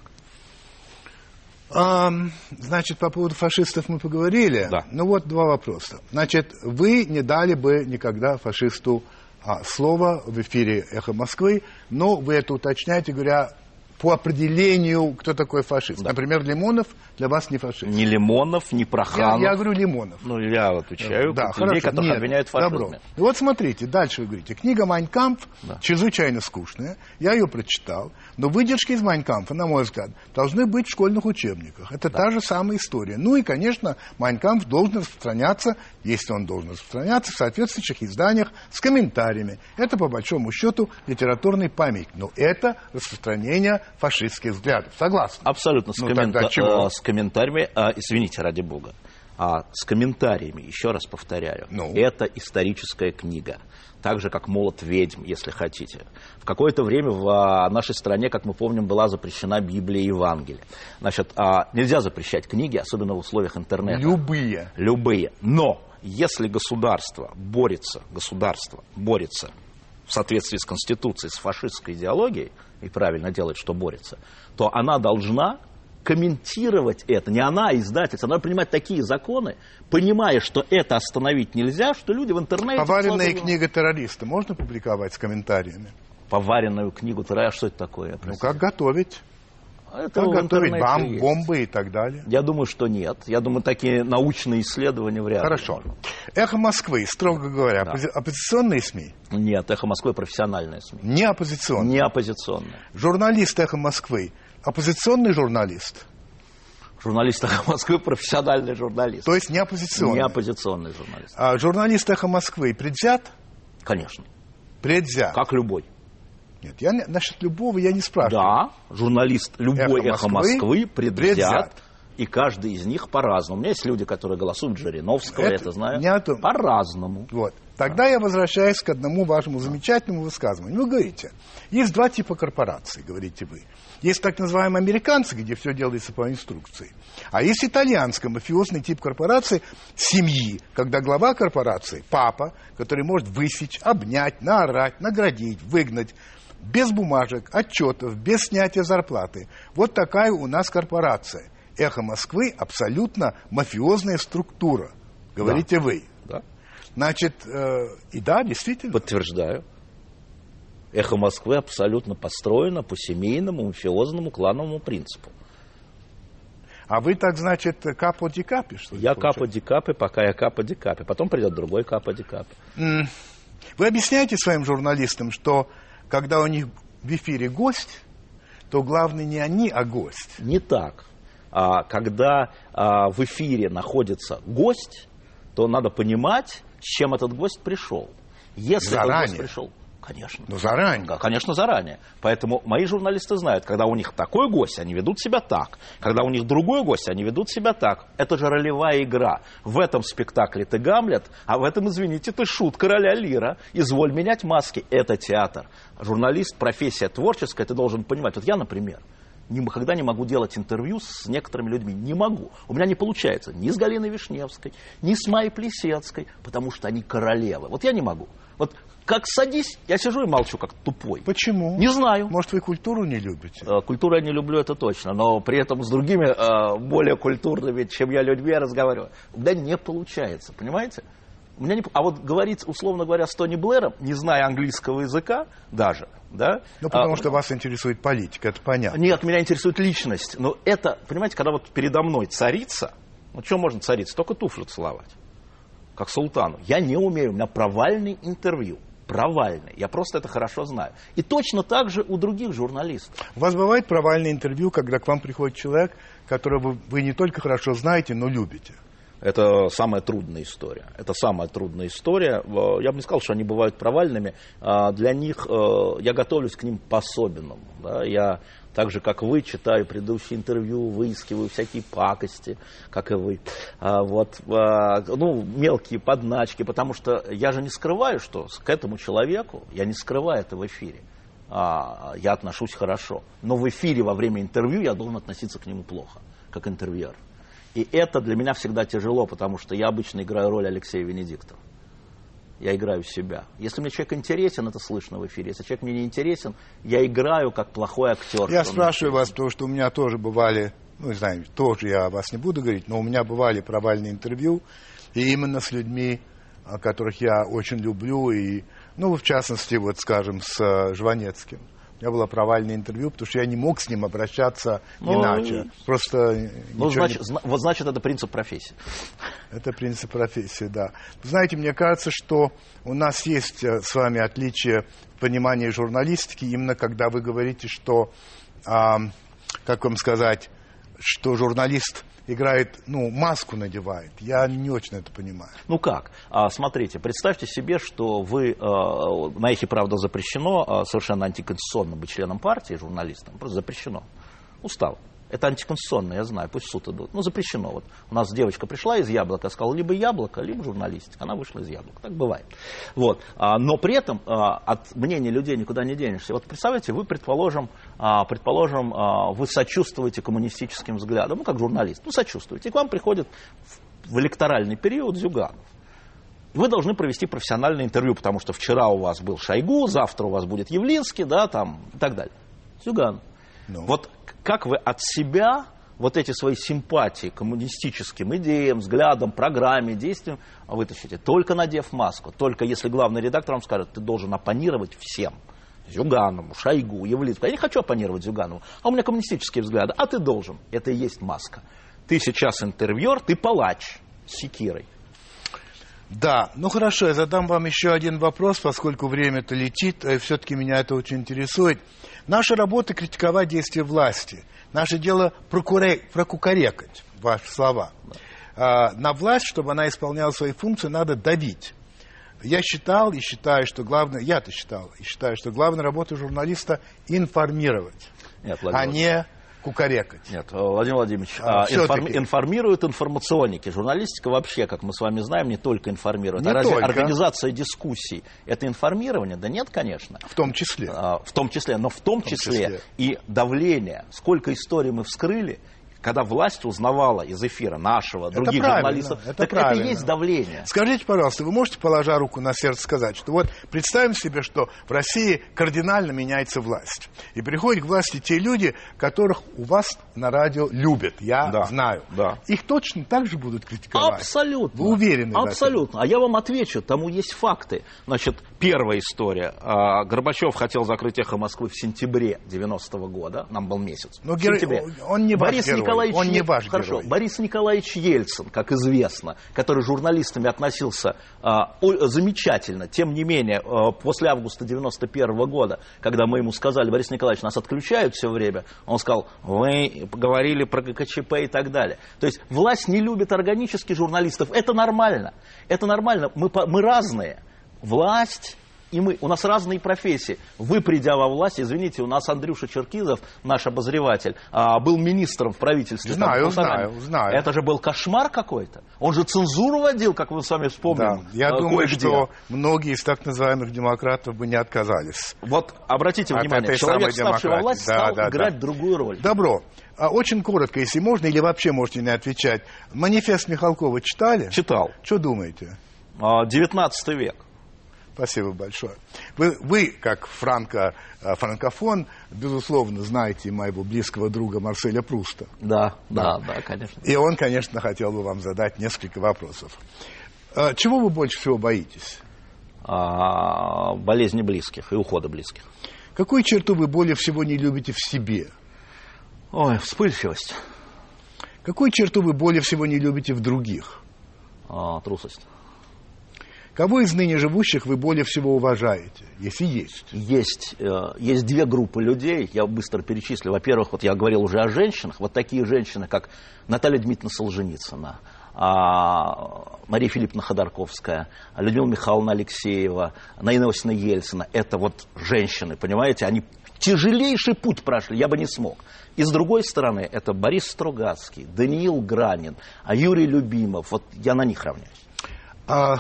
Ам, значит, по поводу фашистов мы поговорили. Да. Ну вот два вопроса. Значит, вы не дали бы никогда фашисту а, слово в эфире «Эхо Москвы», но вы это уточняете, говоря, по определению, кто такой фашист. Да. Например, Лимонов для вас не фашист. Ни Лимонов, Я, Проханов. я говорю Лимонов. Ну, я отвечаю да, хорошо. людей, которых Нет, обвиняют в фашизме. Добро. И вот смотрите, дальше вы говорите. Книга «Майнкамп» Да. чрезвычайно скучная. Я ее прочитал. Но выдержки из «Майнкампа», на мой взгляд, должны быть в школьных учебниках. Это та же самая история. Ну и, конечно, «Майнкамп» должен распространяться, если он должен распространяться, в соответствующих изданиях с комментариями. Это, по большому счету, литературный памятник. Но это распространение фашистских взглядов. Согласен? Абсолютно с, Ну, тогда чего? э, с комментариями, а, извините, ради бога, а, с комментариями, еще раз повторяю, Ну? это историческая книга. Так же, как «Молот ведьм», если хотите. В какое-то время в а, нашей стране, как мы помним, была запрещена Библия и Евангелие. Значит, а, нельзя запрещать книги, особенно в условиях интернета. Любые. Любые. Но если государство борется, государство борется в соответствии с Конституцией, с фашистской идеологией, и правильно делает, что борется, то она должна комментировать это. Не она, а издательство. Она принимать такие законы, понимая, что это остановить нельзя, что люди в интернете... Поваренная просто- книга террориста можно публиковать с комментариями? Поваренную книгу. Ты что это такое? Ну, как готовить? Это Как готовить бам, есть. бомбы и так далее? Я думаю, что нет. Я думаю, такие научные исследования вряд ли. Хорошо. «Эхо Москвы», строго говоря, Да. оппози- оппозиционные СМИ? Нет, «Эхо Москвы» профессиональная СМИ. Не оппозиционные. Не оппозиционная. Журналист «Эхо Москвы» оппозиционный журналист? Журналист «Эхо Москвы» профессиональный журналист. То есть не оппозиционный? Не оппозиционный журналист. А журналист «Эхо Москвы» предвзят? Конечно. Предвзят. Как любой. Нет, я насчет любого я не спрашиваю. Да, журналист любой «Эхо «Эхо Москвы» Москвы» предвзят. предвзят. И каждый из них по-разному. У меня есть люди, которые голосуют Жириновского, Это это, знаю. не о том. По-разному. Вот. Тогда я возвращаюсь к одному вашему замечательному высказыванию. Вы говорите, есть два типа корпораций, говорите вы. Есть так называемые американцы, где все делается по инструкции. А есть итальянский мафиозный тип корпорации семьи, когда глава корпорации, папа, который может высечь, обнять, наорать, наградить, выгнать, без бумажек, отчетов, без снятия зарплаты. Вот такая у нас корпорация. Эхо Москвы абсолютно мафиозная структура, говорите вы. Да. Значит, э, и да, действительно. Подтверждаю. «Эхо Москвы» абсолютно построено по семейному, мафиозному, клановому принципу. А вы так, значит, капо ди капи, что ли, Я получается? капа дикапи, пока я капа дикапи. Потом придет другой капа дикапи. М, Вы объясняете своим журналистам, что когда у них в эфире гость, то главное не они, а гость. Не так. А, когда а, в эфире находится гость, то надо понимать, с чем этот гость пришел. Если этот Заранее. гость пришел, конечно. Ну, заранее. Да, конечно, заранее. Поэтому мои журналисты знают, когда у них такой гость, они ведут себя так. Когда у них другой гость, они ведут себя так. Это же ролевая игра. В этом спектакле ты Гамлет, а в этом, извините, ты шут короля Лира. Изволь менять маски. Это театр. Журналист, профессия творческая, ты должен понимать. Вот я, например, никогда не могу делать интервью с некоторыми людьми. Не могу. У меня не получается ни с Галиной Вишневской, ни с Майей Плесецкой, потому что они королевы. Вот я не могу. Вот как садись, я сижу и молчу, как тупой. Почему? Не знаю. Может, вы культуру не любите? Э, Культуру я не люблю, это точно, но при этом с другими э, более культурными, чем я людьми, я разговариваю. У меня не получается, понимаете? У меня не... А вот говорить, условно говоря, с Тони Блэром, не зная английского языка даже, да? Ну, потому а, что вас интересует политика, это понятно. Нет, меня интересует личность. Но это, понимаете, когда вот передо мной царица, ну что можно царица? Только туфлю целовать, как султану. Я не умею, у меня провальный интервью. Провальный. Я просто это хорошо знаю. И точно так же у других журналистов. У вас бывает провальное интервью, когда к вам приходит человек, которого вы не только хорошо знаете, но любите? Это самая трудная история. Это самая трудная история. Я бы не сказал, что они бывают провальными. А Для них э, я готовлюсь к ним по-особенному. да. Я так же, как вы, читаю предыдущие интервью, выискиваю всякие пакости, как и вы. А Вот, а, ну, мелкие подначки, потому что я же не скрываю, что к этому человеку, я не скрываю это в эфире. А, Я отношусь хорошо. Но в эфире во время интервью я должен относиться к нему плохо, как интервьюер. И это для меня всегда тяжело, потому что я обычно играю роль Алексея Венедиктова. Я играю себя. Если мне человек интересен, это слышно в эфире. Если человек мне не интересен, я играю как плохой актер. Я спрашиваю вас, потому что у меня тоже бывали, ну, не знаю, тоже я о вас не буду говорить, но у меня бывали провальные интервью, и именно с людьми, которых я очень люблю, и, ну, в частности, вот, скажем, с э, Жванецким. Меня было провальное интервью, потому что я не мог с ним обращаться Ну, иначе. Просто Ну, ничего значит, не- вот значит, это принцип профессии. Это принцип профессии, да. Знаете, мне кажется, что у нас есть э, с вами отличие в понимании журналистики, именно когда вы говорите, что, а, как вам сказать, что журналист играет, ну, маску надевает. Я не очень это понимаю. Ну как? А, смотрите, представьте себе, что вы э, на эхе правда запрещено э, совершенно антиконституционно быть членом партии, журналистом. Просто запрещено. Устал. Это антиконституционно, я знаю, пусть в суд идут. Ну, запрещено. Вот у нас девочка пришла из яблока, сказала либо яблоко, либо журналистика. Она вышла из яблока. Так бывает. Вот. А, но при этом а, от мнения людей никуда не денешься. Вот представляете, вы, предположим, а, предположим, а, вы сочувствуете коммунистическим взглядам, ну, как журналист, ну, сочувствуете. И к вам приходит в- в электоральный период Зюганов. Вы должны провести профессиональное интервью, потому что вчера у вас был Шойгу, завтра у вас будет Явлинский, да, там, и так далее. Зюган. Ну. Вот как вы от себя вот эти свои симпатии коммунистическим идеям, взглядам, программе, действиям вытащите? Только надев маску, только если главный редактор вам скажет, ты должен оппонировать всем. Зюганову, Шойгу, Явлинскому. Я не хочу оппонировать Зюганову, а у меня коммунистические взгляды. А ты должен. Это и есть маска. Ты сейчас интервьюер, ты палач с секирой. Да, ну хорошо, я задам вам еще один вопрос, поскольку время-то летит, все-таки меня это очень интересует. Наша работа критиковать действия власти. Наше дело прокуре- прокукарекать, ваши слова. А, на власть, чтобы она исполняла свои функции, надо давить. Я считал и считаю, что главное, я-то считал и считаю, что главная работа журналиста информировать, а не кукарекать. Нет, э, Владимир Владимирович, А, а, информи- информируют информационники. Журналистика вообще, как мы с вами знаем, не только информирует. Не а разве только. организация дискуссий – это информирование? Да нет, конечно. В том числе. А, В том числе, но в том, том числе, числе. и давление. Сколько историй мы вскрыли, когда власть узнавала из эфира нашего, других правильно, журналистов. это так правильно. это и есть давление. Скажите, пожалуйста, вы можете, положа руку на сердце, сказать, что вот представим себе, что в России кардинально меняется власть. И приходят к власти те люди, которых у вас на радио любят, я Да, знаю. да. Их точно так же будут критиковать. Абсолютно. Вы уверены? Абсолютно. А я вам отвечу, тому есть факты. Значит, первая история. А, Горбачев хотел закрыть «Эхо Москвы» в сентябре 90 года. Нам был месяц. Но В сентябре. он не Борис герой, Николаевич он не ваш Хорошо. герой. Борис Николаевич Ельцин, как известно, который журналистами относился о- замечательно. Тем не менее, а, после августа 91 года, когда мы ему сказали, Борис Николаевич, нас отключают все время, он сказал, вы говорили про ГКЧП и так далее. То есть власть не любит органически журналистов. Это нормально. Это нормально. Мы, мы разные. Власть и мы, у нас разные профессии. Вы, придя во власть, извините, у нас Андрюша Черкизов, наш обозреватель, а, был министром в правительстве. там Знаю, полтора- знаю, знаю. Это же был кошмар какой-то. Он же цензуру водил, как вы с вами Да. вспомнили. Я а, думаю, кое-где. что многие из так называемых демократов бы не отказались. Вот обратите От внимание, человек, ставший во власть, Да, стал да, играть да. другую роль. Добро. А очень коротко, если можно, или вообще можете не отвечать. Манифест Михалкова читали? Читал. Что думаете? А, 19 век. Спасибо большое. Вы, вы как франко, э, франкофон, безусловно, знаете моего близкого друга Марселя Пруста. Да, да, да, конечно. И он, конечно, хотел бы вам задать несколько вопросов. Э, Чего вы больше всего боитесь? А, болезни близких и ухода близких. Какую черту вы более всего не любите в себе? Ой, вспыльчивость, Какую черту вы более всего не любите в других? а, трусость. Кого из ныне живущих вы более всего уважаете, если есть? Есть, э, есть две группы людей, я быстро перечислю. Во-первых, вот я говорил уже о женщинах, вот такие женщины, как Наталья Дмитриевна Солженицына, а, Мария Филипповна Ходорковская, Людмила Михайловна Алексеева, Наина Васильевна Ельцина. Это вот женщины, понимаете, они тяжелейший путь прошли, я бы не смог. И с другой стороны, это Борис Стругацкий, Даниил Гранин, а Юрий Любимов, вот я на них равняюсь. А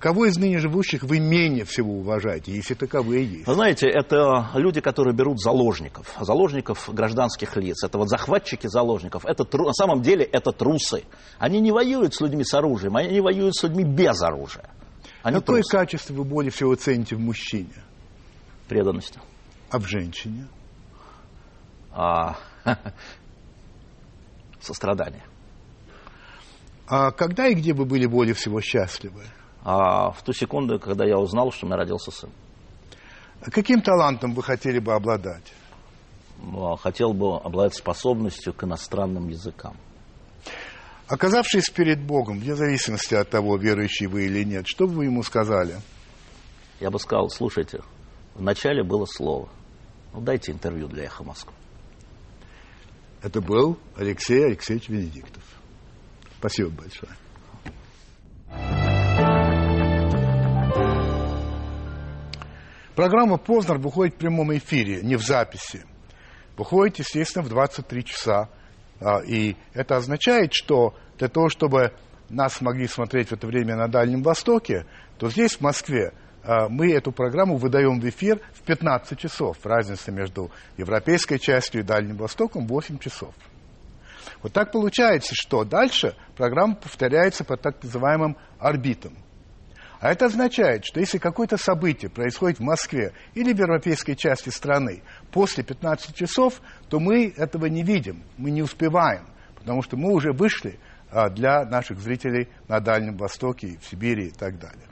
кого из ныне живущих вы менее всего уважаете, если таковые есть? Вы знаете, это люди, которые берут заложников, заложников гражданских лиц. Это вот захватчики заложников. Это тру- на самом деле это трусы. Они не воюют с людьми с оружием, они воюют с людьми без оружия. Они Какое трусы. качество вы более всего цените в мужчине, Преданность. а в женщине? А, *laughs* сострадание. А когда и где вы были более всего счастливы? А в ту секунду, когда я узнал, что у меня родился сын. Каким талантом вы хотели бы обладать? Ну, а хотел бы обладать способностью к иностранным языкам. Оказавшись перед Богом, вне зависимости от того, верующий вы или нет, что бы вы ему сказали? Я бы сказал, слушайте, вначале было слово. Ну, дайте интервью для «Эхо Москвы». Это был Алексей Алексеевич Венедиктов. Спасибо большое. Программа «Познер» выходит в прямом эфире, не в записи. Выходит, естественно, в 23 часа. А, и это означает, что для того, чтобы нас могли смотреть в это время на Дальнем Востоке, то здесь, в Москве, а, мы эту программу выдаем в эфир в 15 часов. Разница между европейской частью и Дальним Востоком 8 часов. Вот так получается, что дальше программа повторяется по так называемым орбитам. А это означает, что если какое-то событие происходит в Москве или в европейской части страны после 15 часов, то мы этого не видим, мы не успеваем, потому что мы уже вышли а, для наших зрителей на Дальнем Востоке, в Сибири и так далее.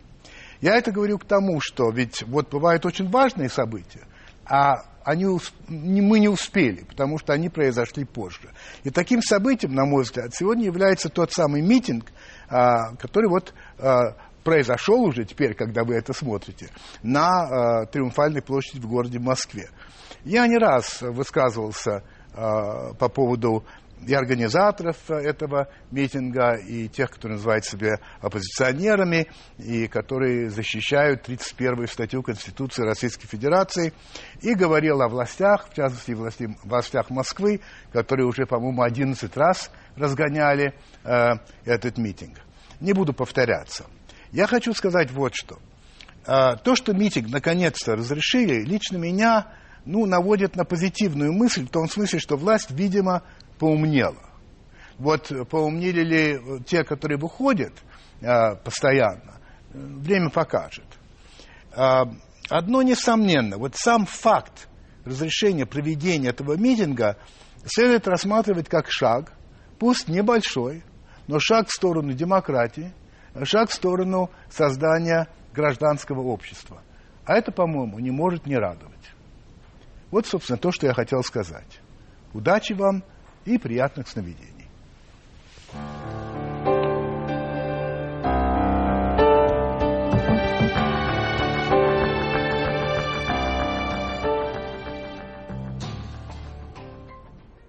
Я это говорю к тому, что ведь вот бывают очень важные события, а они, мы не успели, потому что они произошли позже. И таким событием, на мой взгляд, сегодня является тот самый митинг, а, который вот а, произошел уже теперь, когда вы это смотрите, на Триумфальной площади в городе Москве. Я не раз высказывался по поводу и организаторов этого митинга, и тех, которые называют себя оппозиционерами, и которые защищают 31-ю статью Конституции Российской Федерации, и говорил о властях, в частности, власти, властях Москвы, которые уже, по-моему, 11 раз разгоняли э, этот митинг. Не буду повторяться. Я хочу сказать вот что. Э, то, что митинг наконец-то разрешили, лично меня ну, наводит на позитивную мысль, в том смысле, что власть, видимо, поумнело. Вот поумнели ли те, которые выходят э, постоянно, время покажет. Э, одно несомненно, вот сам факт разрешения проведения этого митинга следует рассматривать как шаг, пусть небольшой, но шаг в сторону демократии, шаг в сторону создания гражданского общества. А это, по-моему, не может не радовать. Вот, собственно, то, что я хотел сказать. Удачи вам! и приятных сновидений.